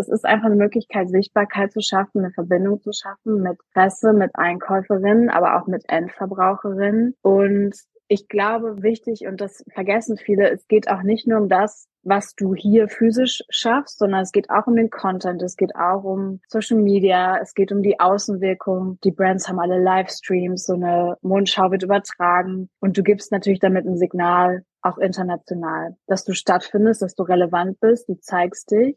es ist einfach eine Möglichkeit, Sichtbarkeit zu schaffen, eine Verbindung zu schaffen mit Presse, mit Einkäuferinnen, aber auch mit Endverbraucherinnen. Und ich glaube, wichtig, und das vergessen viele, es geht auch nicht nur um das, was du hier physisch schaffst, sondern es geht auch um den Content, es geht auch um Social Media, es geht um die Außenwirkung. Die Brands haben alle Livestreams, so eine Mondschau wird übertragen und du gibst natürlich damit ein Signal, auch international, dass du stattfindest, dass du relevant bist, du zeigst dich.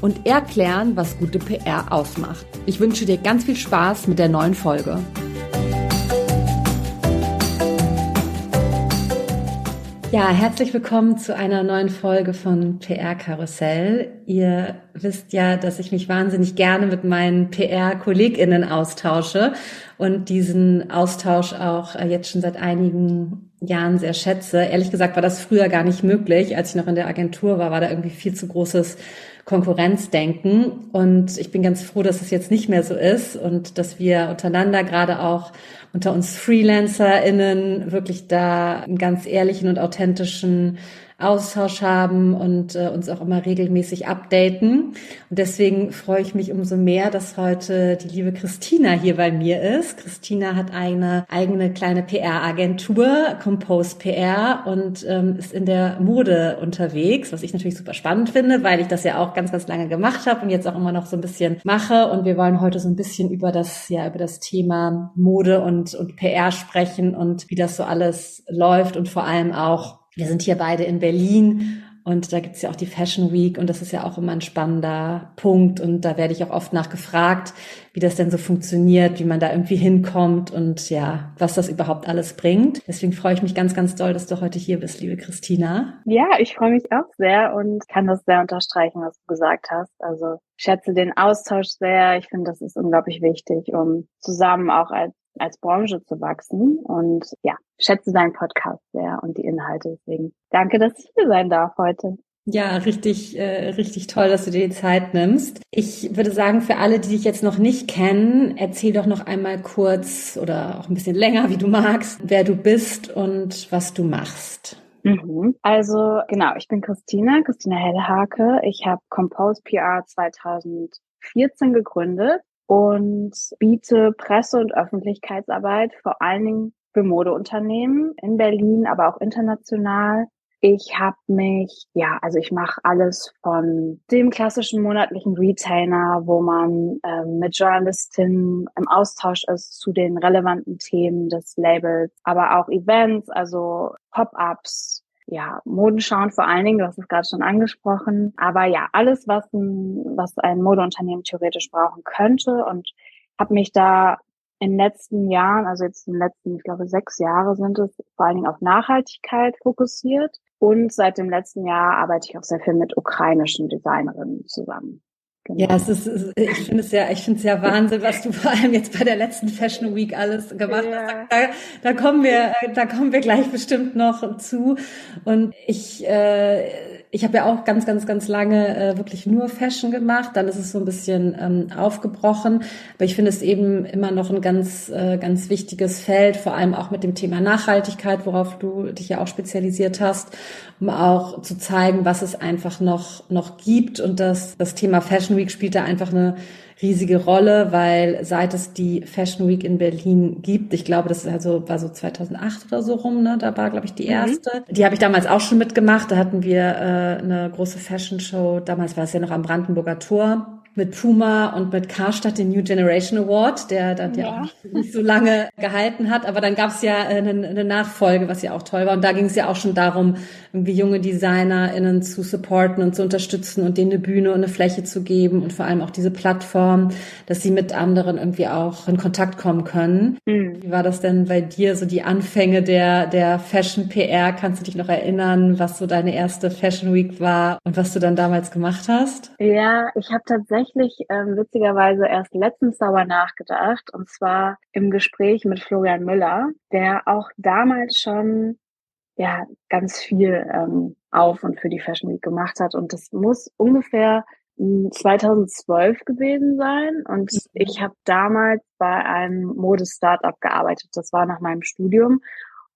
und erklären, was gute PR ausmacht. Ich wünsche dir ganz viel Spaß mit der neuen Folge. Ja, herzlich willkommen zu einer neuen Folge von PR Karussell. Ihr wisst ja, dass ich mich wahnsinnig gerne mit meinen PR-KollegInnen austausche und diesen Austausch auch äh, jetzt schon seit einigen Jahren sehr schätze. Ehrlich gesagt war das früher gar nicht möglich. Als ich noch in der Agentur war, war da irgendwie viel zu großes Konkurrenzdenken. Und ich bin ganz froh, dass es jetzt nicht mehr so ist und dass wir untereinander gerade auch unter uns FreelancerInnen wirklich da einen ganz ehrlichen und authentischen Austausch haben und äh, uns auch immer regelmäßig updaten. Und deswegen freue ich mich umso mehr, dass heute die liebe Christina hier bei mir ist. Christina hat eine eigene kleine PR-Agentur, Compose PR, und ähm, ist in der Mode unterwegs, was ich natürlich super spannend finde, weil ich das ja auch ganz, ganz lange gemacht habe und jetzt auch immer noch so ein bisschen mache. Und wir wollen heute so ein bisschen über das, ja, über das Thema Mode und, und PR sprechen und wie das so alles läuft und vor allem auch, wir sind hier beide in Berlin und da gibt's ja auch die Fashion Week und das ist ja auch immer ein spannender Punkt und da werde ich auch oft nachgefragt, wie das denn so funktioniert, wie man da irgendwie hinkommt und ja, was das überhaupt alles bringt. Deswegen freue ich mich ganz, ganz doll, dass du heute hier bist, liebe Christina. Ja, ich freue mich auch sehr und kann das sehr unterstreichen, was du gesagt hast. Also schätze den Austausch sehr. Ich finde, das ist unglaublich wichtig, um zusammen auch als als Branche zu wachsen. Und ja, schätze deinen Podcast sehr und die Inhalte. Deswegen danke, dass ich hier sein darf heute. Ja, richtig, äh, richtig toll, dass du dir die Zeit nimmst. Ich würde sagen, für alle, die dich jetzt noch nicht kennen, erzähl doch noch einmal kurz oder auch ein bisschen länger, wie du magst, wer du bist und was du machst. Mhm. Also genau, ich bin Christina, Christina Hellhake. Ich habe Compose PR 2014 gegründet und biete Presse- und Öffentlichkeitsarbeit vor allen Dingen für Modeunternehmen in Berlin, aber auch international. Ich habe mich, ja, also ich mache alles von dem klassischen monatlichen Retainer, wo man ähm, mit Journalistinnen im Austausch ist zu den relevanten Themen des Labels, aber auch Events, also Pop-ups, ja, Modenschauen vor allen Dingen, du hast es gerade schon angesprochen. Aber ja, alles, was ein, was ein Modeunternehmen theoretisch brauchen könnte und habe mich da in den letzten Jahren, also jetzt in den letzten, ich glaube, sechs Jahre sind es vor allen Dingen auf Nachhaltigkeit fokussiert. Und seit dem letzten Jahr arbeite ich auch sehr viel mit ukrainischen Designerinnen zusammen. Genau. Ja, es ist, ich finde es ja, ich finde es ja Wahnsinn, was du vor allem jetzt bei der letzten Fashion Week alles gemacht ja. hast. Da, da kommen wir, da kommen wir gleich bestimmt noch zu. Und ich, äh, ich habe ja auch ganz, ganz, ganz lange äh, wirklich nur Fashion gemacht. Dann ist es so ein bisschen ähm, aufgebrochen. Aber ich finde es eben immer noch ein ganz, äh, ganz wichtiges Feld, vor allem auch mit dem Thema Nachhaltigkeit, worauf du dich ja auch spezialisiert hast, um auch zu zeigen, was es einfach noch, noch gibt. Und das, das Thema Fashion Week spielt da einfach eine riesige Rolle, weil seit es die Fashion Week in Berlin gibt, ich glaube, das also war so 2008 oder so rum, ne? Da war glaube ich die mhm. erste. Mhm. Die habe ich damals auch schon mitgemacht. Da hatten wir äh, eine große Fashion Show. Damals war es ja noch am Brandenburger Tor mit Puma und mit Karstadt den New Generation Award, der dann ja, ja auch nicht so lange gehalten hat. Aber dann gab es ja eine, eine, Nachfolge, was ja auch toll war. Und da ging es ja auch schon darum, irgendwie junge DesignerInnen zu supporten und zu unterstützen und denen eine Bühne und eine Fläche zu geben und vor allem auch diese Plattform, dass sie mit anderen irgendwie auch in Kontakt kommen können. Mhm. Wie war das denn bei dir, so die Anfänge der, der Fashion PR? Kannst du dich noch erinnern, was so deine erste Fashion Week war und was du dann damals gemacht hast? Ja, ich habe tatsächlich tatsächlich ähm, witzigerweise erst letztens darüber nachgedacht und zwar im Gespräch mit Florian Müller, der auch damals schon ja ganz viel ähm, auf und für die Fashion Week gemacht hat und das muss ungefähr 2012 hm, gewesen sein und mhm. ich habe damals bei einem Mode-Startup gearbeitet. Das war nach meinem Studium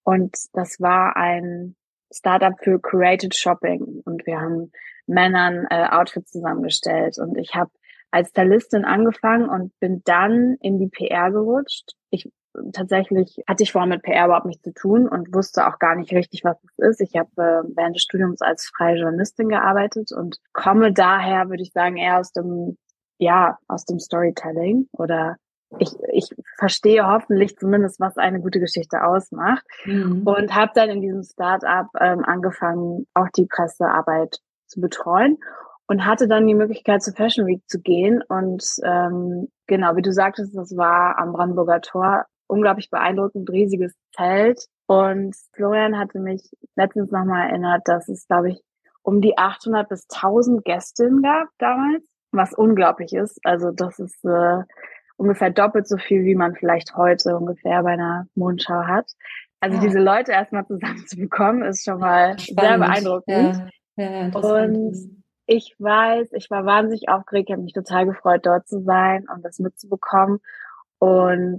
und das war ein Startup für Curated Shopping und wir haben Männern äh, Outfits zusammengestellt und ich habe als Stylistin angefangen und bin dann in die PR gerutscht. Ich tatsächlich hatte ich vorher mit PR überhaupt nichts zu tun und wusste auch gar nicht richtig, was es ist. Ich habe äh, während des Studiums als freie Journalistin gearbeitet und komme daher, würde ich sagen, eher aus dem, ja, aus dem Storytelling oder ich, ich verstehe hoffentlich zumindest, was eine gute Geschichte ausmacht mhm. und habe dann in diesem Startup ähm, angefangen, auch die Pressearbeit zu betreuen und hatte dann die Möglichkeit zur Fashion Week zu gehen und ähm, genau, wie du sagtest, das war am Brandenburger Tor unglaublich beeindruckend, riesiges Zelt und Florian hatte mich letztens nochmal erinnert, dass es, glaube ich, um die 800 bis 1000 Gästinnen gab damals, was unglaublich ist. Also das ist äh, ungefähr doppelt so viel, wie man vielleicht heute ungefähr bei einer Mondschau hat. Also ja. diese Leute erstmal zusammenzubekommen, ist schon mal Spannend. sehr beeindruckend. Ja. Ja, und ich weiß, ich war wahnsinnig aufgeregt, ich habe mich total gefreut, dort zu sein und das mitzubekommen. Und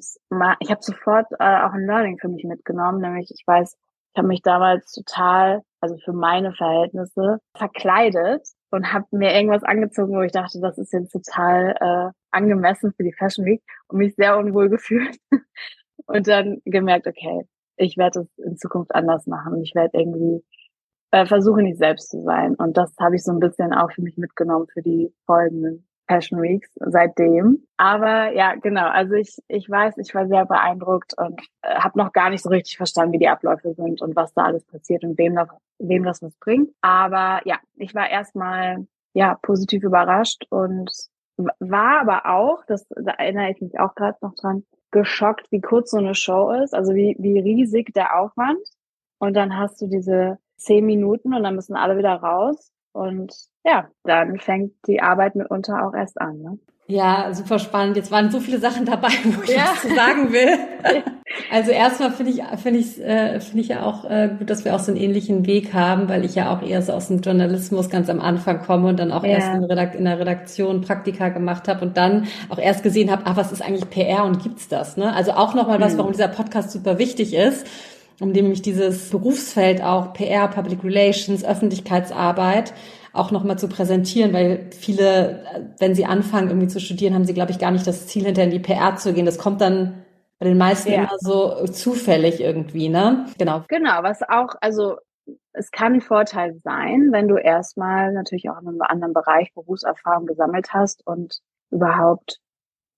ich habe sofort äh, auch ein Learning für mich mitgenommen, nämlich ich weiß, ich habe mich damals total, also für meine Verhältnisse, verkleidet und habe mir irgendwas angezogen, wo ich dachte, das ist jetzt total äh, angemessen für die Fashion Week und mich sehr unwohl gefühlt. und dann gemerkt, okay, ich werde es in Zukunft anders machen. Ich werde irgendwie äh, versuche nicht selbst zu sein. Und das habe ich so ein bisschen auch für mich mitgenommen für die folgenden Fashion Weeks seitdem. Aber ja, genau. Also ich, ich weiß, ich war sehr beeindruckt und äh, habe noch gar nicht so richtig verstanden, wie die Abläufe sind und was da alles passiert und wem das, wem das was bringt. Aber ja, ich war erstmal ja positiv überrascht und war aber auch, das da erinnere ich mich auch gerade noch dran, geschockt, wie kurz so eine Show ist, also wie, wie riesig der Aufwand. Und dann hast du diese zehn Minuten und dann müssen alle wieder raus. Und ja, dann fängt die Arbeit mitunter auch erst an. Ne? Ja, super spannend. Jetzt waren so viele Sachen dabei, wo ich ja. was zu sagen will. Also erstmal finde ich finde ich äh, finde ich ja auch äh, gut, dass wir auch so einen ähnlichen Weg haben, weil ich ja auch eher so aus dem Journalismus ganz am Anfang komme und dann auch ja. erst in, Redakt in der Redaktion Praktika gemacht habe und dann auch erst gesehen habe, ach, was ist eigentlich PR und gibt's das? Ne? Also auch nochmal was, mhm. warum dieser Podcast super wichtig ist um dem mich dieses Berufsfeld auch PR, Public Relations, Öffentlichkeitsarbeit auch nochmal zu präsentieren, weil viele, wenn sie anfangen irgendwie zu studieren, haben sie, glaube ich, gar nicht das Ziel, hinter in die PR zu gehen. Das kommt dann bei den meisten ja. immer so zufällig irgendwie, ne? Genau. Genau, was auch, also es kann ein Vorteil sein, wenn du erstmal natürlich auch in einem anderen Bereich Berufserfahrung gesammelt hast und überhaupt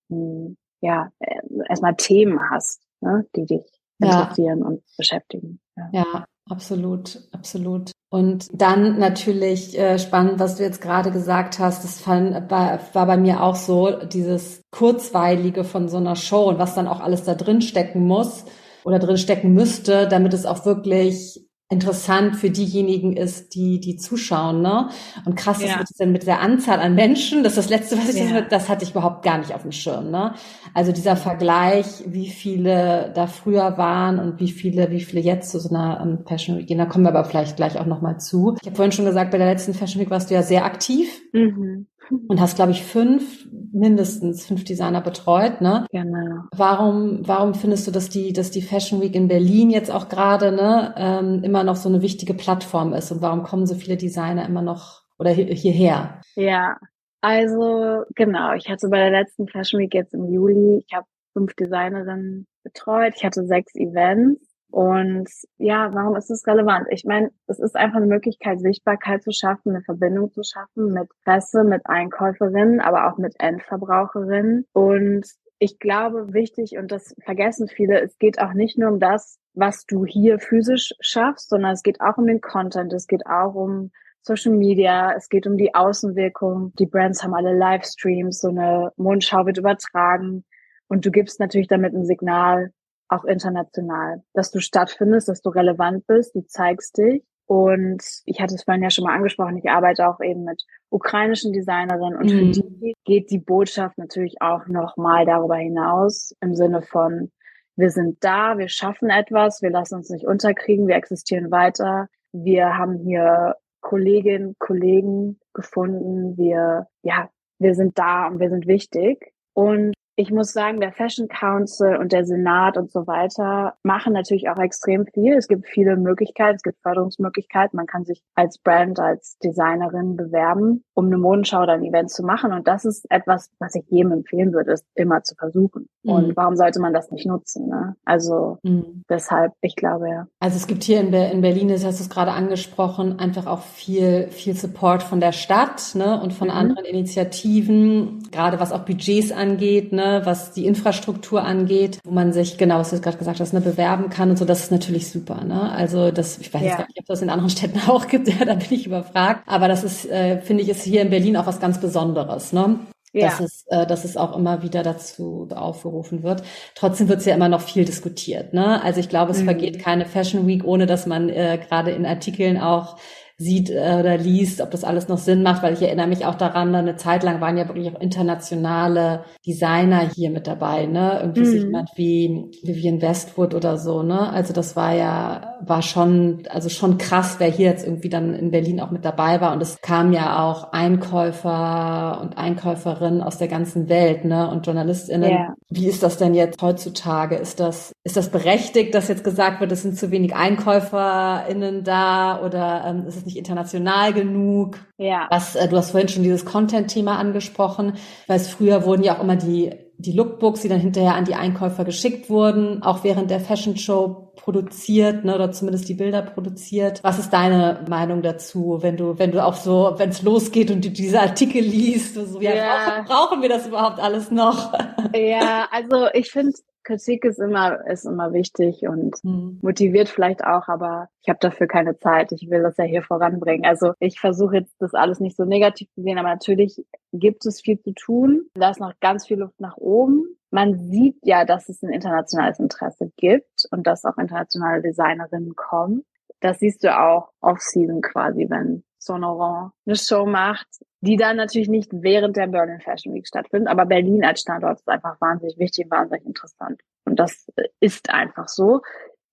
hm, ja äh, erstmal Themen hast, ne, die dich interessieren ja. und beschäftigen. Ja. ja. Absolut, absolut. Und dann natürlich äh, spannend, was du jetzt gerade gesagt hast, das fand, war, war bei mir auch so, dieses Kurzweilige von so einer Show und was dann auch alles da drin stecken muss oder drin stecken müsste, damit es auch wirklich interessant für diejenigen ist, die die zuschauen, ne? Und krass ja. ist denn mit der Anzahl an Menschen, das ist das letzte, was ich ja. das, das hatte ich überhaupt gar nicht auf dem Schirm, ne? Also dieser Vergleich, wie viele da früher waren und wie viele, wie viele jetzt zu so einer um, Fashion Week gehen, da kommen wir aber vielleicht gleich auch nochmal zu. Ich habe vorhin schon gesagt, bei der letzten Fashion Week warst du ja sehr aktiv. Mhm und hast, glaube ich, fünf, mindestens fünf Designer betreut, ne? Genau. Warum, warum findest du, dass die, dass die Fashion Week in Berlin jetzt auch gerade, ne, ähm, immer noch so eine wichtige Plattform ist und warum kommen so viele Designer immer noch oder hierher? Ja, also genau, ich hatte bei der letzten Fashion Week jetzt im Juli, ich habe fünf Designerinnen betreut, ich hatte sechs Events Und ja, warum ist es relevant? Ich meine, es ist einfach eine Möglichkeit, Sichtbarkeit zu schaffen, eine Verbindung zu schaffen mit Presse, mit Einkäuferinnen, aber auch mit Endverbraucherinnen. Und ich glaube, wichtig, und das vergessen viele, es geht auch nicht nur um das, was du hier physisch schaffst, sondern es geht auch um den Content, es geht auch um Social Media, es geht um die Außenwirkung. Die Brands haben alle Livestreams, so eine Mondschau wird übertragen und du gibst natürlich damit ein Signal, auch international, dass du stattfindest, dass du relevant bist, du zeigst dich. Und ich hatte es vorhin ja schon mal angesprochen, ich arbeite auch eben mit ukrainischen Designerinnen und mhm. für die geht die Botschaft natürlich auch nochmal darüber hinaus im Sinne von, wir sind da, wir schaffen etwas, wir lassen uns nicht unterkriegen, wir existieren weiter, wir haben hier Kolleginnen, Kollegen gefunden, wir, ja, wir sind da und wir sind wichtig. Und ich muss sagen, der Fashion Council und der Senat und so weiter machen natürlich auch extrem viel. Es gibt viele Möglichkeiten, es gibt Förderungsmöglichkeiten. Man kann sich als Brand, als Designerin bewerben, um eine Modenschau oder ein Event zu machen. Und das ist etwas, was ich jedem empfehlen würde, ist immer zu versuchen. Mhm. Und warum sollte man das nicht nutzen? Ne? Also mhm. deshalb, ich glaube ja. Also es gibt hier in, Be in Berlin, das hast du es gerade angesprochen, einfach auch viel, viel Support von der Stadt ne? und von mhm. anderen Initiativen, gerade was auch Budgets angeht. Ne? Was die Infrastruktur angeht, wo man sich, genau, was du gerade gesagt hast, ne, bewerben kann und so, das ist natürlich super. Ne? Also das, ich weiß ja. gar nicht, ob das in anderen Städten auch gibt, ja, da bin ich überfragt. Aber das ist, äh, finde ich, ist hier in Berlin auch was ganz Besonderes. Ne? Ja. dass, es, äh, dass es auch immer wieder dazu aufgerufen wird. Trotzdem wird es ja immer noch viel diskutiert. Ne? Also ich glaube, es mhm. vergeht keine Fashion Week, ohne dass man äh, gerade in Artikeln auch sieht äh, oder liest, ob das alles noch Sinn macht, weil ich erinnere mich auch daran, eine Zeit lang waren ja wirklich auch internationale Designer hier mit dabei, ne? Irgendwie mhm. jemand wie Vivian Westwood oder so, ne? Also das war ja, war schon, also schon krass, wer hier jetzt irgendwie dann in Berlin auch mit dabei war. Und es kamen ja auch Einkäufer und Einkäuferinnen aus der ganzen Welt, ne? Und JournalistInnen. Yeah. Wie ist das denn jetzt heutzutage? Ist das, ist das berechtigt, dass jetzt gesagt wird, es sind zu wenig EinkäuferInnen da oder ähm, ist es nicht international genug. Ja. Was, äh, du hast vorhin schon dieses Content-Thema angesprochen, weil es früher wurden ja auch immer die die Lookbooks, die dann hinterher an die Einkäufer geschickt wurden, auch während der Fashion Show produziert, ne, oder zumindest die Bilder produziert. Was ist deine Meinung dazu, wenn du, wenn du auch so, wenn es losgeht und du diese Artikel liest, so, ja, ja. Brauchen, wir das überhaupt alles noch? Ja, also ich finde, Kritik ist immer, ist immer wichtig und mhm. motiviert vielleicht auch, aber ich habe dafür keine Zeit. Ich will das ja hier voranbringen. Also ich versuche jetzt das alles nicht so negativ zu sehen, aber natürlich gibt es viel zu tun. Da ist noch ganz viel Luft nach oben. Man sieht ja, dass es ein internationales Interesse gibt und dass auch internationale Designerinnen kommen. Das siehst du auch off-season quasi, wenn Sonoran eine Show macht, die dann natürlich nicht während der Berlin Fashion Week stattfindet, aber Berlin als Standort ist einfach wahnsinnig wichtig, wahnsinnig interessant. Und das ist einfach so.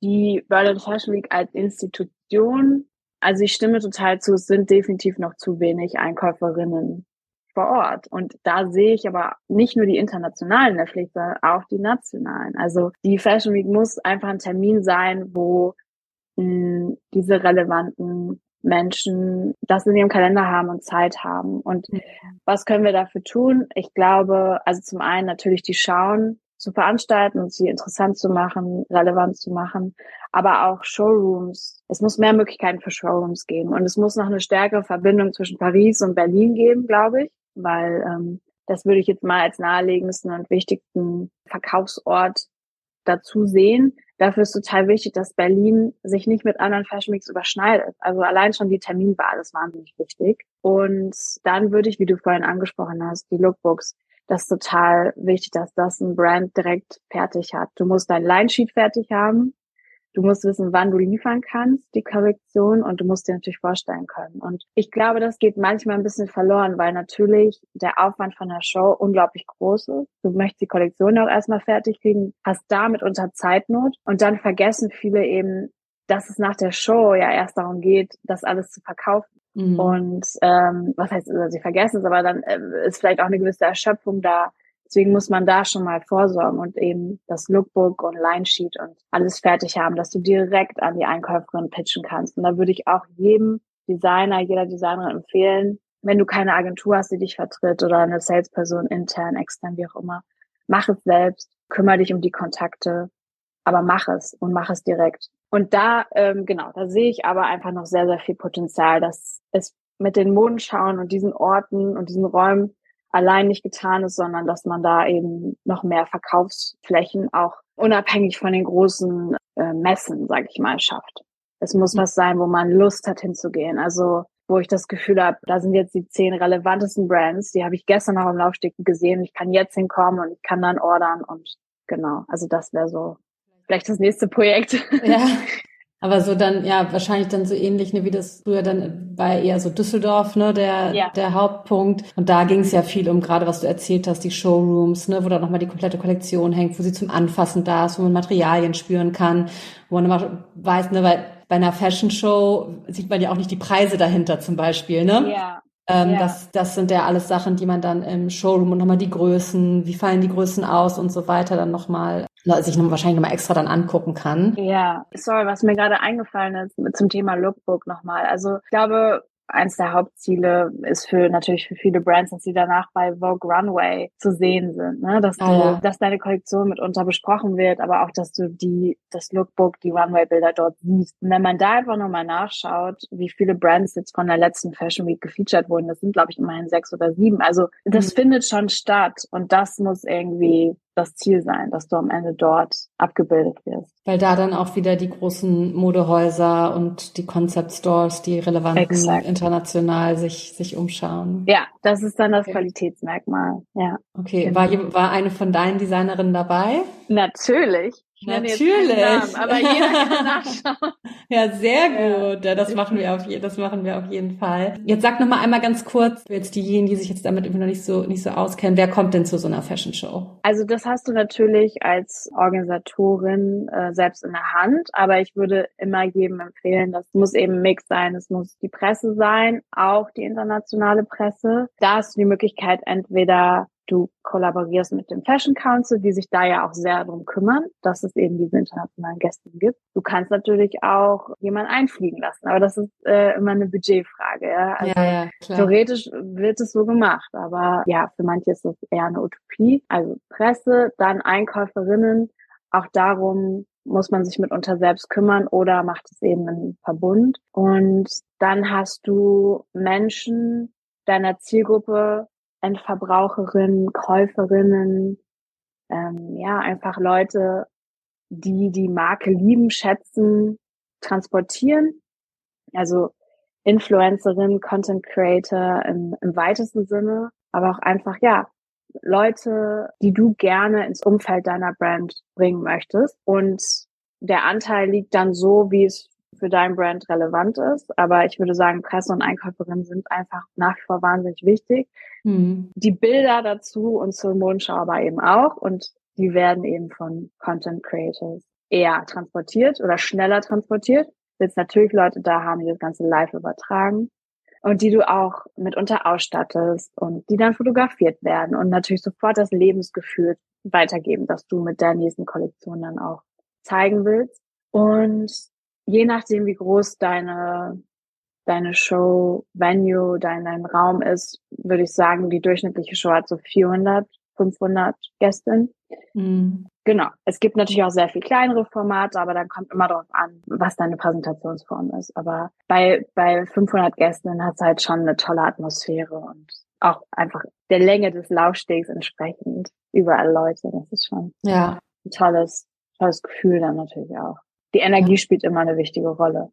Die Berlin Fashion Week als Institution, also ich stimme total zu, es sind definitiv noch zu wenig Einkäuferinnen vor Ort. Und da sehe ich aber nicht nur die internationalen Pflicht, sondern auch die nationalen. Also die Fashion Week muss einfach ein Termin sein, wo mh, hm, diese relevanten Menschen das in ihrem Kalender haben und Zeit haben. Und was können wir dafür tun? Ich glaube, also zum einen natürlich die Schauen zu veranstalten und sie interessant zu machen, relevant zu machen, aber auch Showrooms. Es muss mehr Möglichkeiten für Showrooms geben und es muss noch eine stärkere Verbindung zwischen Paris und Berlin geben, glaube ich, weil ähm, das würde ich jetzt mal als naheliegendsten und wichtigsten Verkaufsort dazu sehen. Dafür ist total wichtig, dass Berlin sich nicht mit anderen Fashion Weeks überschneidet. Also allein schon die Terminwahl ist wahnsinnig wichtig. Und dann würde ich, wie du vorhin angesprochen hast, die Lookbooks, das ist total wichtig, dass das ein Brand direkt fertig hat. Du musst dein Line-Sheet fertig haben. Du musst wissen, wann du liefern kannst, die Korrektion, und du musst dir natürlich vorstellen können. Und ich glaube, das geht manchmal ein bisschen verloren, weil natürlich der Aufwand von der Show unglaublich groß ist. Du möchtest die Kollektion auch erstmal fertig kriegen, hast damit unter Zeitnot und dann vergessen viele eben, dass es nach der Show ja erst darum geht, das alles zu verkaufen. Mhm. Und ähm, was heißt, also sie vergessen es, aber dann äh, ist vielleicht auch eine gewisse Erschöpfung da Deswegen muss man da schon mal vorsorgen und eben das Lookbook und Line Sheet und alles fertig haben, dass du direkt an die Einkäuferin pitchen kannst. Und da würde ich auch jedem Designer, jeder Designerin empfehlen, wenn du keine Agentur hast, die dich vertritt oder eine Salesperson intern, extern, wie auch immer, mach es selbst, kümmere dich um die Kontakte aber mach es und mach es direkt. Und da, ähm, genau, da sehe ich aber einfach noch sehr, sehr viel Potenzial, dass es mit den Modenschauen und diesen Orten und diesen Räumen allein nicht getan ist, sondern dass man da eben noch mehr Verkaufsflächen auch unabhängig von den großen äh, Messen, sage ich mal, schafft. Es muss was sein, wo man Lust hat hinzugehen. Also wo ich das Gefühl habe, da sind jetzt die zehn relevantesten Brands, die habe ich gestern noch im Laufsteg gesehen. Ich kann jetzt hinkommen und ich kann dann ordern und genau. Also das wäre so vielleicht das nächste Projekt. Ja. Aber so dann, ja, wahrscheinlich dann so ähnlich, ne, wie das früher dann war eher so Düsseldorf, ne, der, ja. der Hauptpunkt. Und da ging es ja viel um, gerade was du erzählt hast, die Showrooms, ne, wo da nochmal die komplette Kollektion hängt, wo sie zum Anfassen da ist, wo man Materialien spüren kann, wo man immer weiß, ne, weil bei einer Fashion Show sieht man ja auch nicht die Preise dahinter zum Beispiel, ne? Ja. Ähm, ja. das, das sind ja alles Sachen, die man dann im Showroom und nochmal die Größen, wie fallen die Größen aus und so weiter dann nochmal sich wahrscheinlich nochmal extra dann angucken kann. Ja, sorry, was mir gerade eingefallen ist zum Thema Lookbook nochmal. Also ich glaube, eins der Hauptziele ist für natürlich für viele Brands, dass sie danach bei Vogue Runway zu sehen sind, ne? dass du, ah, ja. dass deine Kollektion mitunter besprochen wird, aber auch, dass du die, das Lookbook, die Runway-Bilder dort siehst. Und wenn man da einfach nochmal nachschaut, wie viele Brands jetzt von der letzten Fashion Week gefeatured wurden, das sind glaube ich immerhin sechs oder sieben. Also das mhm. findet schon statt und das muss irgendwie das Ziel sein, dass du am Ende dort abgebildet wirst. Weil da dann auch wieder die großen Modehäuser und die Concept Stores, die relevanten Exakt. international sich, sich umschauen. Ja, das ist dann das okay. Qualitätsmerkmal. Ja. Okay, genau. war, war eine von deinen Designerinnen dabei? Natürlich. Natürlich. Namen, aber jeder kann nachschauen. ja, sehr gut. Ja, das machen wir auf je, das machen wir auf jeden Fall. Jetzt sag noch mal einmal ganz kurz für jetzt diejenigen, die sich jetzt damit immer noch nicht so nicht so auskennen, wer kommt denn zu so einer Fashion Show? Also das hast du natürlich als Organisatorin äh, selbst in der Hand, aber ich würde immer jedem empfehlen, das muss eben Mix sein, es muss die Presse sein, auch die internationale Presse. Da hast du die Möglichkeit entweder Du kollaborierst mit dem Fashion Council, die sich da ja auch sehr darum kümmern, dass es eben diese internationalen Gäste gibt. Du kannst natürlich auch jemanden einfliegen lassen, aber das ist äh, immer eine Budgetfrage. Ja? Also ja, ja, theoretisch wird es so gemacht, aber ja, für manche ist das eher eine Utopie. Also Presse, dann Einkäuferinnen, auch darum muss man sich mitunter selbst kümmern oder macht es eben einen Verbund. Und dann hast du Menschen deiner Zielgruppe, Endverbraucherinnen, Käuferinnen, ähm, ja, einfach Leute, die die Marke lieben, schätzen, transportieren. Also Influencerin, Content Creator im, im weitesten Sinne, aber auch einfach, ja, Leute, die du gerne ins Umfeld deiner Brand bringen möchtest. Und der Anteil liegt dann so, wie es für dein Brand relevant ist. Aber ich würde sagen, Presse und Einkäuferinnen sind einfach nach wie vor wahnsinnig wichtig. Mhm. Die Bilder dazu und zur Mondschau aber eben auch. Und die werden eben von Content Creators eher transportiert oder schneller transportiert. Jetzt natürlich Leute da haben, die das Ganze live übertragen und die du auch mitunter ausstattest und die dann fotografiert werden und natürlich sofort das Lebensgefühl weitergeben, das du mit der nächsten Kollektion dann auch zeigen willst. Und je nachdem, wie groß deine, deine Show, Venue, dein, dein Raum ist, würde ich sagen, die durchschnittliche Show hat so 400, 500 Gästinnen. Mhm. Genau. Es gibt natürlich auch sehr viel kleinere Formate, aber dann kommt immer darauf an, was deine Präsentationsform ist. Aber bei, bei 500 Gästen hat es halt schon eine tolle Atmosphäre und auch einfach der Länge des Laufstegs entsprechend überall Leute. Das ist schon ja. ein tolles, tolles Gefühl dann natürlich auch die Energie spielt immer eine wichtige Rolle.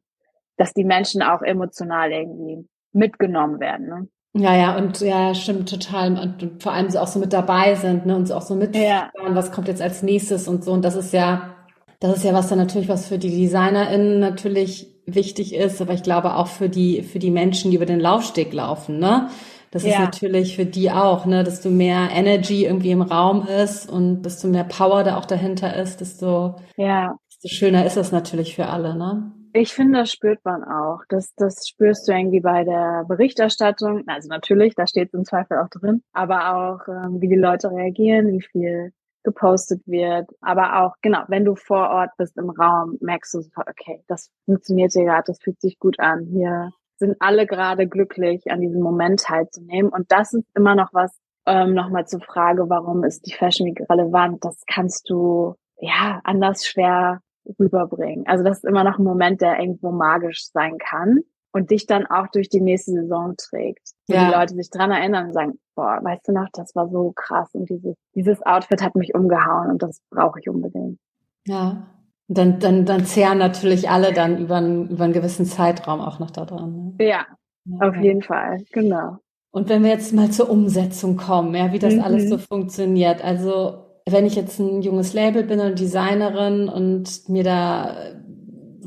Dass die Menschen auch emotional irgendwie mitgenommen werden. Ne? Ja, ja, und ja, stimmt total. Und vor allem so auch so mit dabei sind, ne, und so auch so mit, ja. was kommt jetzt als nächstes und so. Und das ist ja, das ist ja was dann natürlich, was für die DesignerInnen natürlich wichtig ist, aber ich glaube auch für die, für die Menschen, die über den Laufsteg laufen, ne? Das ja. ist natürlich für die auch, ne, desto mehr Energy irgendwie im Raum ist und desto mehr Power da auch dahinter ist, desto, ja desto schöner ist es natürlich für alle, ne? Ich finde, das spürt man auch. Das, das spürst du irgendwie bei der Berichterstattung. Also natürlich, da steht es im Zweifel auch drin, aber auch, ähm, wie die Leute reagieren, wie viel gepostet wird. Aber auch, genau, wenn du vor Ort bist im Raum, merkst du sofort, okay, das funktioniert hier gerade, das fühlt sich gut an. Hier sind alle gerade glücklich, an diesem Moment teilzunehmen. Und das ist immer noch was, ähm, nochmal zur Frage, warum ist die Fashion Week relevant? Das kannst du ja, anders schwer rüberbringen. Also das ist immer noch ein Moment, der irgendwo magisch sein kann und dich dann auch durch die nächste Saison trägt. Wo ja. die Leute sich dran erinnern und sagen, boah, weißt du noch, das war so krass und dieses, dieses Outfit hat mich umgehauen und das brauche ich unbedingt. Ja. Dann, dann, dann zehren natürlich alle dann über einen, über einen gewissen Zeitraum auch noch da dran. Ne? Ja, ja, auf jeden Fall, genau. Und wenn wir jetzt mal zur Umsetzung kommen, ja, wie das mhm. alles so funktioniert. Also wenn ich jetzt ein junges Label bin und Designerin und mir da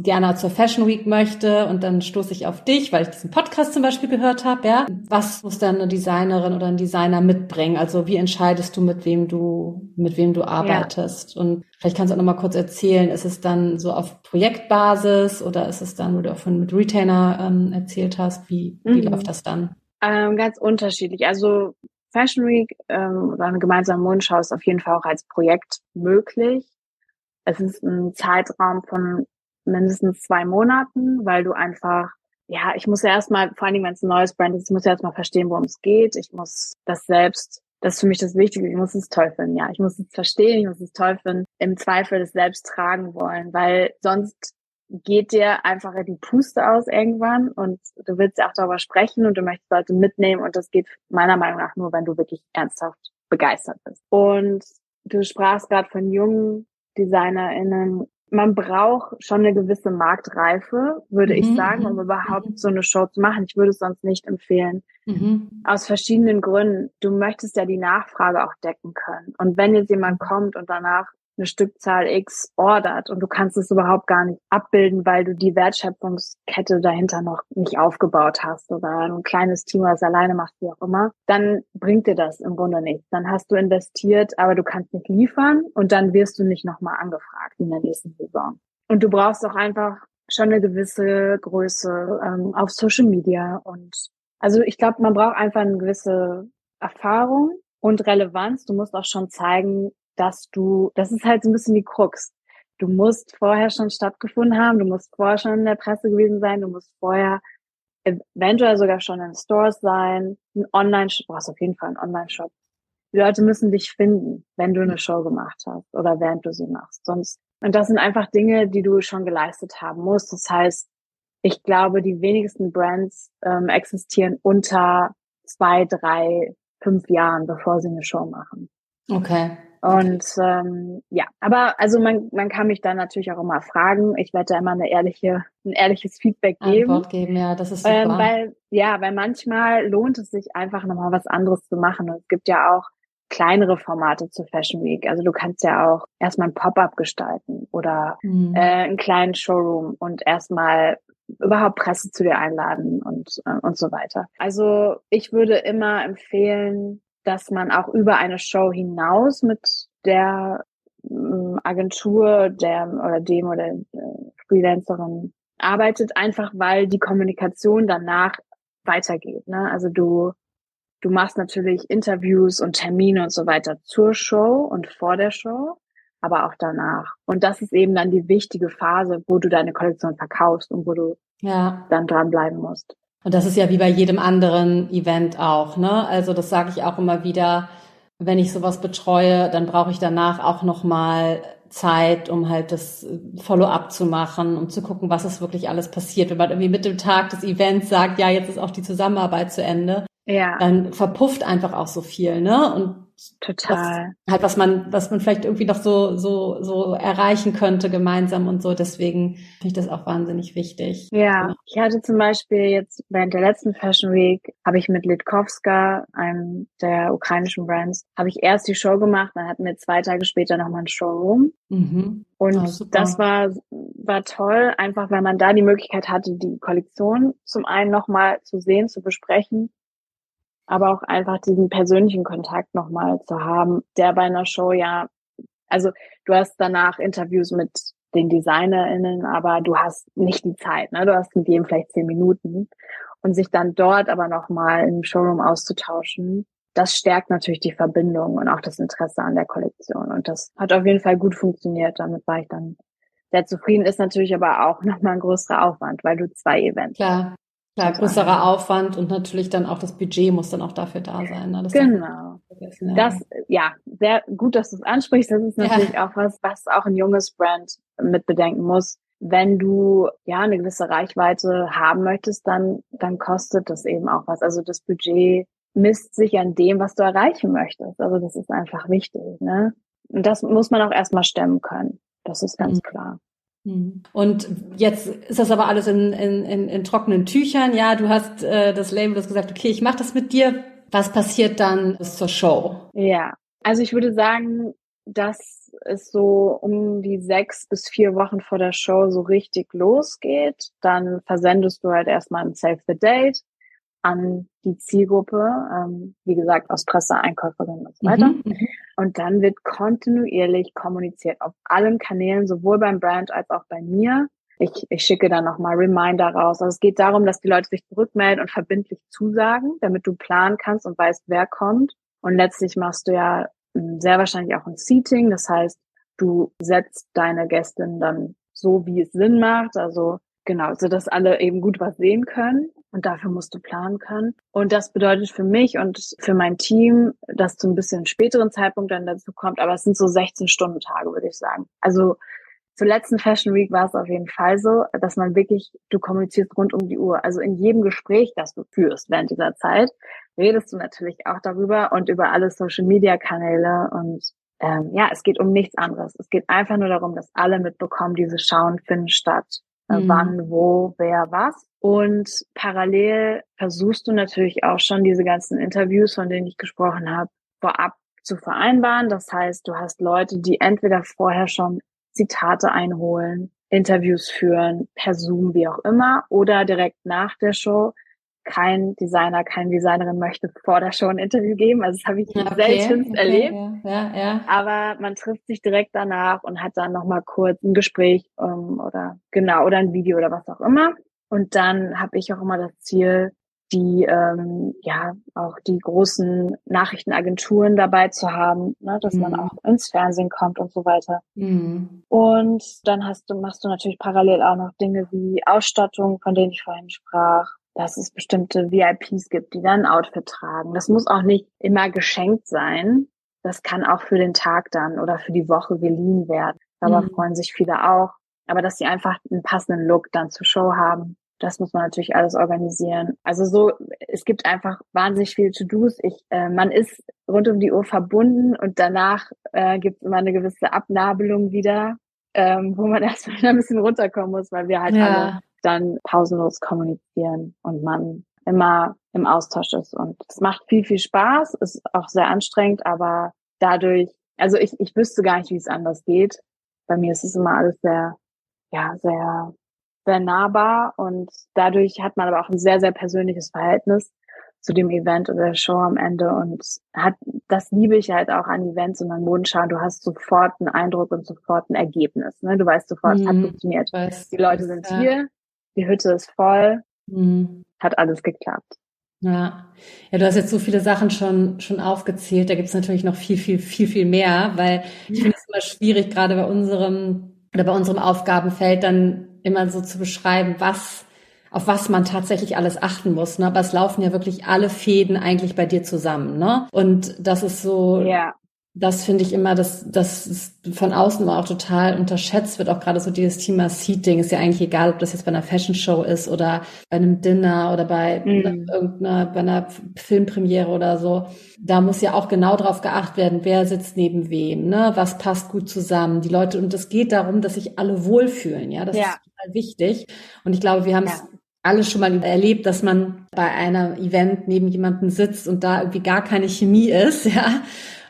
gerne zur Fashion Week möchte und dann stoße ich auf dich, weil ich diesen Podcast zum Beispiel gehört habe, ja. Was muss dann eine Designerin oder ein Designer mitbringen? Also wie entscheidest du, mit wem du, mit wem du arbeitest? Ja. Und vielleicht kannst du auch noch mal kurz erzählen, ist es dann so auf Projektbasis oder ist es dann, wo du auch von mit Retainer ähm, erzählt hast, wie, wie mhm. läuft das dann? Ähm, ganz unterschiedlich. Also Fashion Week ähm, oder eine gemeinsame Mondschau ist auf jeden Fall auch als Projekt möglich. Es ist ein Zeitraum von mindestens zwei Monaten, weil du einfach, ja, ich muss ja erstmal, vor allen Dingen, wenn es ein neues Brand ist, ich muss ja erstmal verstehen, worum es geht. Ich muss das selbst, das ist für mich das Wichtige, ich muss es toll finden, ja. Ich muss es verstehen, ich muss es toll finden, im Zweifel das selbst tragen wollen, weil sonst geht dir einfach die Puste aus irgendwann und du willst ja auch darüber sprechen und du möchtest Leute mitnehmen und das geht meiner Meinung nach nur, wenn du wirklich ernsthaft begeistert bist. Und du sprachst gerade von jungen DesignerInnen. Man braucht schon eine gewisse Marktreife, würde mhm. ich sagen, um mhm, überhaupt mhm. so eine Show zu machen. Ich würde es sonst nicht empfehlen. Mhm. Aus verschiedenen Gründen. Du möchtest ja die Nachfrage auch decken können. Und wenn jetzt jemand kommt und danach eine Stückzahl X ordert und du kannst es überhaupt gar nicht abbilden, weil du die Wertschöpfungskette dahinter noch nicht aufgebaut hast oder ein kleines Team, was alleine macht, wie auch immer, dann bringt dir das im Grunde nichts. Dann hast du investiert, aber du kannst nicht liefern und dann wirst du nicht nochmal angefragt in der nächsten Saison. Und du brauchst auch einfach schon eine gewisse Größe ähm, auf Social Media und also ich glaube, man braucht einfach eine gewisse Erfahrung und Relevanz. Du musst auch schon zeigen, dass du, das ist halt so ein bisschen die Krux. Du musst vorher schon stattgefunden haben, du musst vorher schon in der Presse gewesen sein, du musst vorher eventuell sogar schon in Stores sein, ein Online-Shop, brauchst auf jeden Fall einen Online-Shop. Die Leute müssen dich finden, wenn du eine Show gemacht hast oder während du sie machst. Sonst, und das sind einfach Dinge, die du schon geleistet haben musst. Das heißt, ich glaube, die wenigsten Brands ähm, existieren unter zwei, drei, fünf Jahren, bevor sie eine Show machen. Okay. Und ähm, ja, aber also man, man kann mich dann natürlich auch immer fragen. Ich werde da immer eine ehrliche, ein ehrliches Feedback geben. Antwort geben, ja, das ist super. Ähm, weil, ja, weil manchmal lohnt es sich einfach nochmal was anderes zu machen. Und es gibt ja auch kleinere Formate zur Fashion Week. Also du kannst ja auch erstmal ein Pop-up gestalten oder mhm. äh, einen kleinen Showroom und erstmal überhaupt Presse zu dir einladen und, äh, und so weiter. Also ich würde immer empfehlen, dass man auch über eine Show hinaus mit der ähm, Agentur der oder dem oder äh, Freelancerin arbeitet, einfach weil die Kommunikation danach weitergeht. Ne? Also du du machst natürlich Interviews und Termine und so weiter zur Show und vor der Show, aber auch danach. Und das ist eben dann die wichtige Phase, wo du deine Kollektion verkaufst und wo du ja. dann dranbleiben musst. Und das ist ja wie bei jedem anderen Event auch, ne? Also das sage ich auch immer wieder, wenn ich sowas betreue, dann brauche ich danach auch nochmal Zeit, um halt das Follow-up zu machen, um zu gucken, was ist wirklich alles passiert. Wenn man irgendwie mit dem Tag des Events sagt, ja, jetzt ist auch die Zusammenarbeit zu Ende, ja. dann verpufft einfach auch so viel, ne? Und Total. Das, halt, was man, was man vielleicht irgendwie noch so, so, so erreichen könnte gemeinsam und so. Deswegen finde ich das auch wahnsinnig wichtig. Ja. ja. Ich hatte zum Beispiel jetzt während der letzten Fashion Week habe ich mit Litkowska, einem der ukrainischen Brands, habe ich erst die Show gemacht, dann hatten wir zwei Tage später nochmal ein Showroom. Mhm. Und oh, das war, war toll, einfach weil man da die Möglichkeit hatte, die Kollektion zum einen nochmal zu sehen, zu besprechen aber auch einfach diesen persönlichen Kontakt nochmal zu haben, der bei einer Show ja, also du hast danach Interviews mit den DesignerInnen, aber du hast nicht die Zeit, ne? Du hast mit jedem vielleicht zehn Minuten. Und sich dann dort aber nochmal im Showroom auszutauschen, das stärkt natürlich die Verbindung und auch das Interesse an der Kollektion. Und das hat auf jeden Fall gut funktioniert. Damit war ich dann sehr zufrieden. Ist natürlich aber auch nochmal ein größerer Aufwand, weil du zwei Events Klar. Klar, größerer Aufwand und natürlich dann auch das Budget muss dann auch dafür da sein. Ne? Das genau. Das, ja, sehr gut, dass du es ansprichst. Das ist natürlich ja. auch was, was auch ein junges Brand mit bedenken muss. Wenn du ja eine gewisse Reichweite haben möchtest, dann, dann kostet das eben auch was. Also das Budget misst sich an dem, was du erreichen möchtest. Also das ist einfach wichtig. Ne? Und das muss man auch erstmal stemmen können. Das ist ganz mhm. klar. Mhm. Und jetzt ist das aber alles in, in, in, in trockenen Tüchern. Ja, du hast äh, das Label, das gesagt, okay, ich mache das mit dir. Was passiert dann bis zur Show? Ja, also ich würde sagen, dass es so um die sechs bis vier Wochen vor der Show so richtig losgeht. Dann versendest du halt erstmal ein Save the Date an die Zielgruppe, ähm, wie gesagt, aus Presse, Einkäuferinnen und so weiter. Mhm, mhm, und dann wird kontinuierlich kommuniziert auf allen Kanälen, sowohl beim Brand als auch bei mir. Ich, ich schicke dann nochmal Reminder raus. Also es geht darum, dass die Leute sich zurückmelden und verbindlich zusagen, damit du planen kannst und weißt, wer kommt. Und letztlich machst du ja hm, sehr wahrscheinlich auch ein Seating. Das heißt, du setzt deine Gästin dann so, wie es Sinn macht. Also genau, so dass alle eben gut was sehen können. Und dafür musst du planen können. Und das bedeutet für mich und für mein Team, dass zu ein bisschen späteren Zeitpunkt dann dazu kommt, aber es sind so 16 Stunden Tage, würde ich sagen. Also zur letzten Fashion Week war es auf jeden Fall so, dass man wirklich, du kommunizierst rund um die Uhr. Also in jedem Gespräch, das du führst während dieser Zeit, redest du natürlich auch darüber und über alle Social Media Kanäle und ähm, ja, es geht um nichts anderes. Es geht einfach nur darum, dass alle mitbekommen, diese Schauen finden statt. Äh, mhm. Wann, wo, wer, was. Und parallel versuchst du natürlich auch schon diese ganzen Interviews, von denen ich gesprochen habe, vorab zu vereinbaren. Das heißt, du hast Leute, die entweder vorher schon Zitate einholen, Interviews führen, per Zoom, wie auch immer, oder direkt nach der Show. Kein Designer, keine Designerin möchte vor der Show ein Interview geben. Also das habe ich okay, selten okay, erlebt. Ja, ja, ja. Aber man trifft sich direkt danach und hat dann nochmal kurz ein Gespräch um, ähm, oder genau oder ein Video oder was auch immer. Und dann habe ich auch immer das Ziel, die ähm, ja auch die großen Nachrichtenagenturen dabei zu haben, ne, dass mhm. man auch ins Fernsehen kommt und so weiter. Mhm. Und dann hast du machst du natürlich parallel auch noch Dinge wie Ausstattung, von denen ich vorhin sprach, dass es bestimmte VIPs gibt, die dann ein Outfit tragen. Das muss auch nicht immer geschenkt sein. Das kann auch für den Tag dann oder für die Woche geliehen werden. Aber mhm. freuen sich viele auch. Aber dass sie einfach einen passenden Look dann zur Show haben. Das muss man natürlich alles organisieren. Also so, es gibt einfach wahnsinnig viele To-Dos. Ich, äh, man ist rund um die Uhr verbunden und danach äh, gibt es immer eine gewisse Abnabelung wieder, ähm, wo man erstmal ein bisschen runterkommen muss, weil wir halt ja. alle dann pausenlos kommunizieren und man immer im Austausch ist. Und es macht viel, viel Spaß, ist auch sehr anstrengend, aber dadurch, also ich, ich wüsste gar nicht, wie es anders geht. Bei mir ist es immer alles sehr, ja, sehr sehr nahbar und dadurch hat man aber auch ein sehr, sehr persönliches Verhältnis zu dem Event oder der Show am Ende und hat, das liebe ich halt auch an Events und an Modenschau. Du hast sofort einen Eindruck und sofort ein Ergebnis. Ne? Du weißt sofort, es hat mhm. funktioniert. die Leute sind ja. hier, die Hütte ist voll, mhm. hat alles geklappt. Ja. ja, du hast jetzt so viele Sachen schon, schon aufgezählt. Da gibt's natürlich noch viel, viel, viel, viel mehr, weil ich finde es immer schwierig, gerade bei unserem oder bei unserem Aufgabenfeld dann immer so zu beschreiben, was, auf was man tatsächlich alles achten muss. Ne? Aber es laufen ja wirklich alle Fäden eigentlich bei dir zusammen. Ne? Und das ist so, ja. Das finde ich immer, dass das von außen immer auch total unterschätzt wird. Auch gerade so dieses Thema Seating ist ja eigentlich egal, ob das jetzt bei einer Fashion Show ist oder bei einem Dinner oder bei mhm. irgendeiner, bei einer Filmpremiere oder so. Da muss ja auch genau drauf geachtet werden, wer sitzt neben wem, ne? Was passt gut zusammen. Die Leute, und es geht darum, dass sich alle wohlfühlen. Ja, das ja. ist total wichtig. Und ich glaube, wir haben es ja. alle schon mal erlebt, dass man bei einer Event neben jemandem sitzt und da irgendwie gar keine Chemie ist, ja.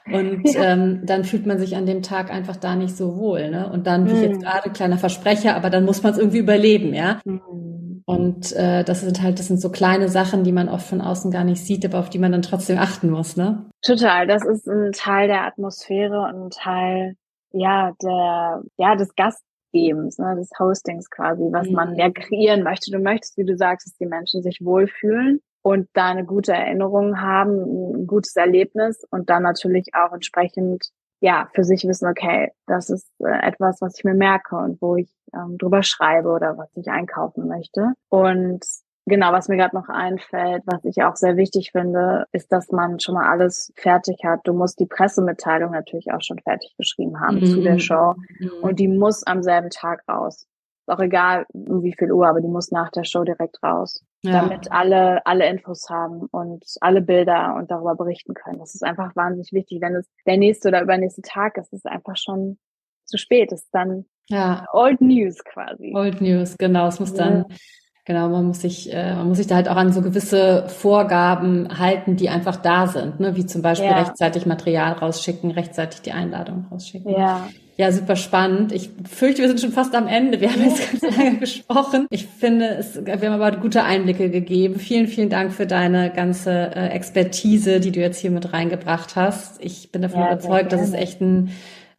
Und ja. ähm, dann fühlt man sich an dem Tag einfach da nicht so wohl. Ne? Und dann, wie mhm. ich jetzt gerade, kleiner Versprecher, aber dann muss man es irgendwie überleben, ja. Mhm. Und äh, das sind halt, das sind so kleine Sachen, die man oft von außen gar nicht sieht, aber auf die man dann trotzdem achten muss, ne? Total. Das ist ein Teil der Atmosphäre und ein Teil ja, der, ja, des Gast, Gebens, ne, des Hostings quasi, was mhm. man ja kreieren möchte. Du möchtest, wie du sagst, dass die Menschen sich wohlfühlen und da eine gute Erinnerung haben, ein gutes Erlebnis und dann natürlich auch entsprechend ja für sich wissen, okay, das ist äh, etwas, was ich mir merke und wo ich ähm, drüber schreibe oder was ich einkaufen möchte. Und genau, was mir gerade noch einfällt, was ich auch sehr wichtig finde, ist, dass man schon mal alles fertig hat. Du musst die Pressemitteilung natürlich auch schon fertig geschrieben haben mhm. zu der Show. Mhm. Und die muss am selben Tag raus. Ist auch egal, um wie viel Uhr, aber die muss nach der Show direkt raus. Ja. Damit alle, alle Infos haben und alle Bilder und darüber berichten können. Das ist einfach wahnsinnig wichtig. Wenn es der nächste oder übernächste Tag ist, ist es einfach schon zu spät. Das ist dann ja. Old News quasi. Old News, genau. Es muss dann ja Genau, man muss sich, äh, man muss sich da halt auch an so gewisse Vorgaben halten, die einfach da sind, ne? wie zum Beispiel ja. rechtzeitig Material rausschicken, rechtzeitig die Einladung rausschicken. Ja. Ja, super spannend. Ich fürchte, wir sind schon fast am Ende. Wir haben jetzt ganz lange gesprochen. Ich finde, es, wir haben aber gute Einblicke gegeben. Vielen, vielen Dank für deine ganze äh, Expertise, die du jetzt hier mit reingebracht hast. Ich bin davon ja, überzeugt, dass es echt ein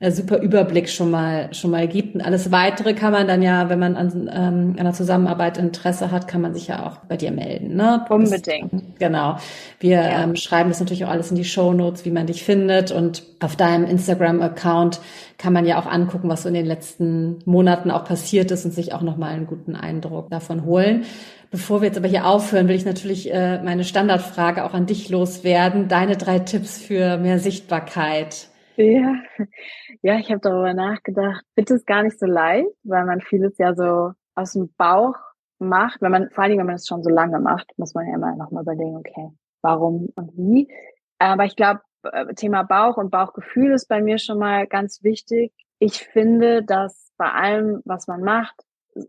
äh, super Überblick schon mal schon mal gibt. Und alles weitere kann man dann ja, wenn man an ähm, einer Zusammenarbeit Interesse hat, kann man sich ja auch bei dir melden. Ne? Unbedingt. Das, genau. Wir ja. ähm, schreiben das natürlich auch alles in die Show Notes, wie man dich findet. Und auf deinem Instagram-Account kann man ja auch angucken, was so in den letzten Monaten auch passiert ist und sich auch nochmal einen guten Eindruck davon holen. Bevor wir jetzt aber hier aufhören, will ich natürlich äh, meine Standardfrage auch an dich loswerden. Deine drei Tipps für mehr Sichtbarkeit. Ja, ja, ich habe darüber nachgedacht. Bitte ist gar nicht so leicht, weil man vieles ja so aus dem Bauch macht. Wenn man, vor allem, wenn man es schon so lange macht, muss man ja immer noch mal überlegen, okay, warum und wie. Aber ich glaube, äh, Thema Bauch und Bauchgefühl ist bei mir schon mal ganz wichtig. Ich finde, dass bei allem, was man macht,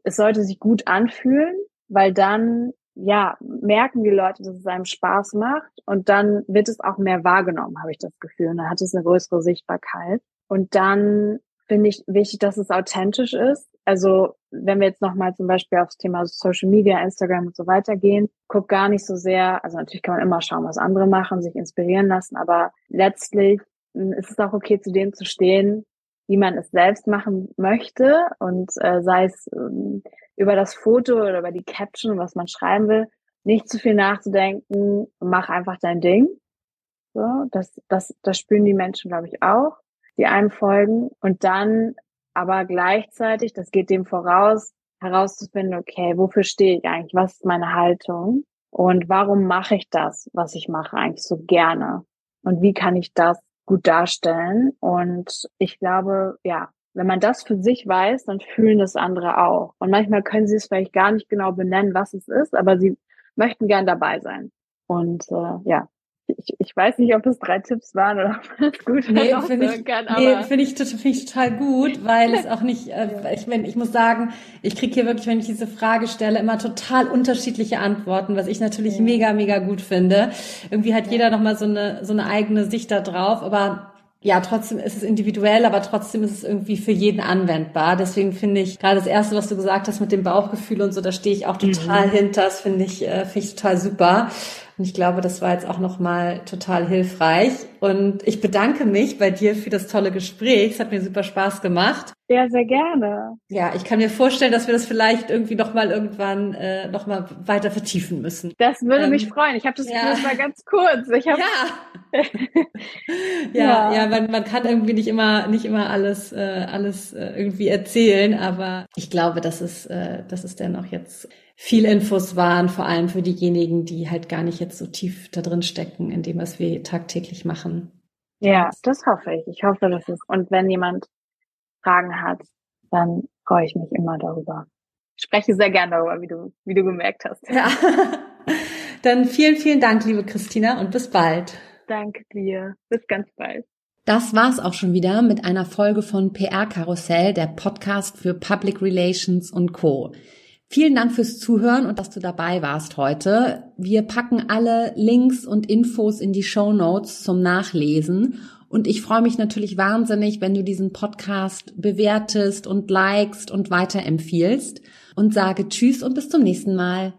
es sollte sich gut anfühlen, weil dann ja, merken die Leute, dass es einem Spaß macht und dann wird es auch mehr wahrgenommen, habe ich das Gefühl. Und dann hat es eine größere Sichtbarkeit. Und dann finde ich wichtig, dass es authentisch ist. Also wenn wir jetzt nochmal zum Beispiel aufs Thema Social Media, Instagram und so weiter gehen, guck gar nicht so sehr, also natürlich kann man immer schauen, was andere machen, sich inspirieren lassen, aber letztlich hm, ist es auch okay, zu dem zu stehen, wie man es selbst machen möchte und äh, sei es ähm, über das Foto oder über die Caption, was man schreiben will, nicht zu viel nachzudenken, mach einfach dein Ding. So, das, das, das spüren die Menschen, glaube ich, auch, die einem folgen. Und dann aber gleichzeitig, das geht dem voraus, herauszufinden, okay, wofür stehe ich eigentlich? Was ist meine Haltung? Und warum mache ich das, was ich mache, eigentlich so gerne? Und wie kann ich das gut darstellen? Und ich glaube, ja, wenn man das für sich weiß, dann fühlen das andere auch. Und manchmal können sie es vielleicht gar nicht genau benennen, was es ist, aber sie möchten gern dabei sein. Und äh, ja, ich, ich weiß nicht, ob das drei Tipps waren oder ob das gut nee, finde ich, kann, nee, finde ich, find ich total gut, weil es auch nicht, äh, ich, mein, ich muss sagen, ich kriege hier wirklich, wenn ich diese Frage stelle, immer total unterschiedliche Antworten, was ich natürlich ja. mega, mega gut finde. Irgendwie hat jeder nochmal so eine, so eine eigene Sicht da drauf, aber ja, trotzdem ist es individuell, aber trotzdem ist es irgendwie für jeden anwendbar. Deswegen finde ich gerade das erste, was du gesagt hast mit dem Bauchgefühl und so, da stehe ich auch total mhm. hinter. Das finde ich, äh, finde ich total super. Und ich glaube, das war jetzt auch nochmal total hilfreich. Und ich bedanke mich bei dir für das tolle Gespräch. Es hat mir super Spaß gemacht. Ja, sehr gerne. Ja, ich kann mir vorstellen, dass wir das vielleicht irgendwie nochmal irgendwann äh, nochmal weiter vertiefen müssen. Das würde ähm, mich freuen. Ich habe das ja. mal ganz kurz. Ich hab, ja. ja, ja, ja, man, man kann irgendwie nicht immer nicht immer alles äh, alles äh, irgendwie erzählen, aber ich glaube, dass es äh, dass es dennoch jetzt viel Infos waren, vor allem für diejenigen, die halt gar nicht jetzt so tief da drin stecken in dem, was wir tagtäglich machen. Ja, das hoffe ich. Ich hoffe, dass es, und wenn jemand Fragen hat, dann freue ich mich immer darüber. Ich spreche sehr gerne darüber, wie du, wie du gemerkt hast. Ja. Dann vielen, vielen Dank, liebe Christina, und bis bald. Danke dir. Bis ganz bald. Das war's auch schon wieder mit einer Folge von PR Karussell, der Podcast für Public Relations und Co. Vielen Dank fürs Zuhören und dass du dabei warst heute. Wir packen alle Links und Infos in die Show Notes zum Nachlesen. Und ich freue mich natürlich wahnsinnig, wenn du diesen Podcast bewertest und likest und weiterempfiehlst und sage Tschüss und bis zum nächsten Mal.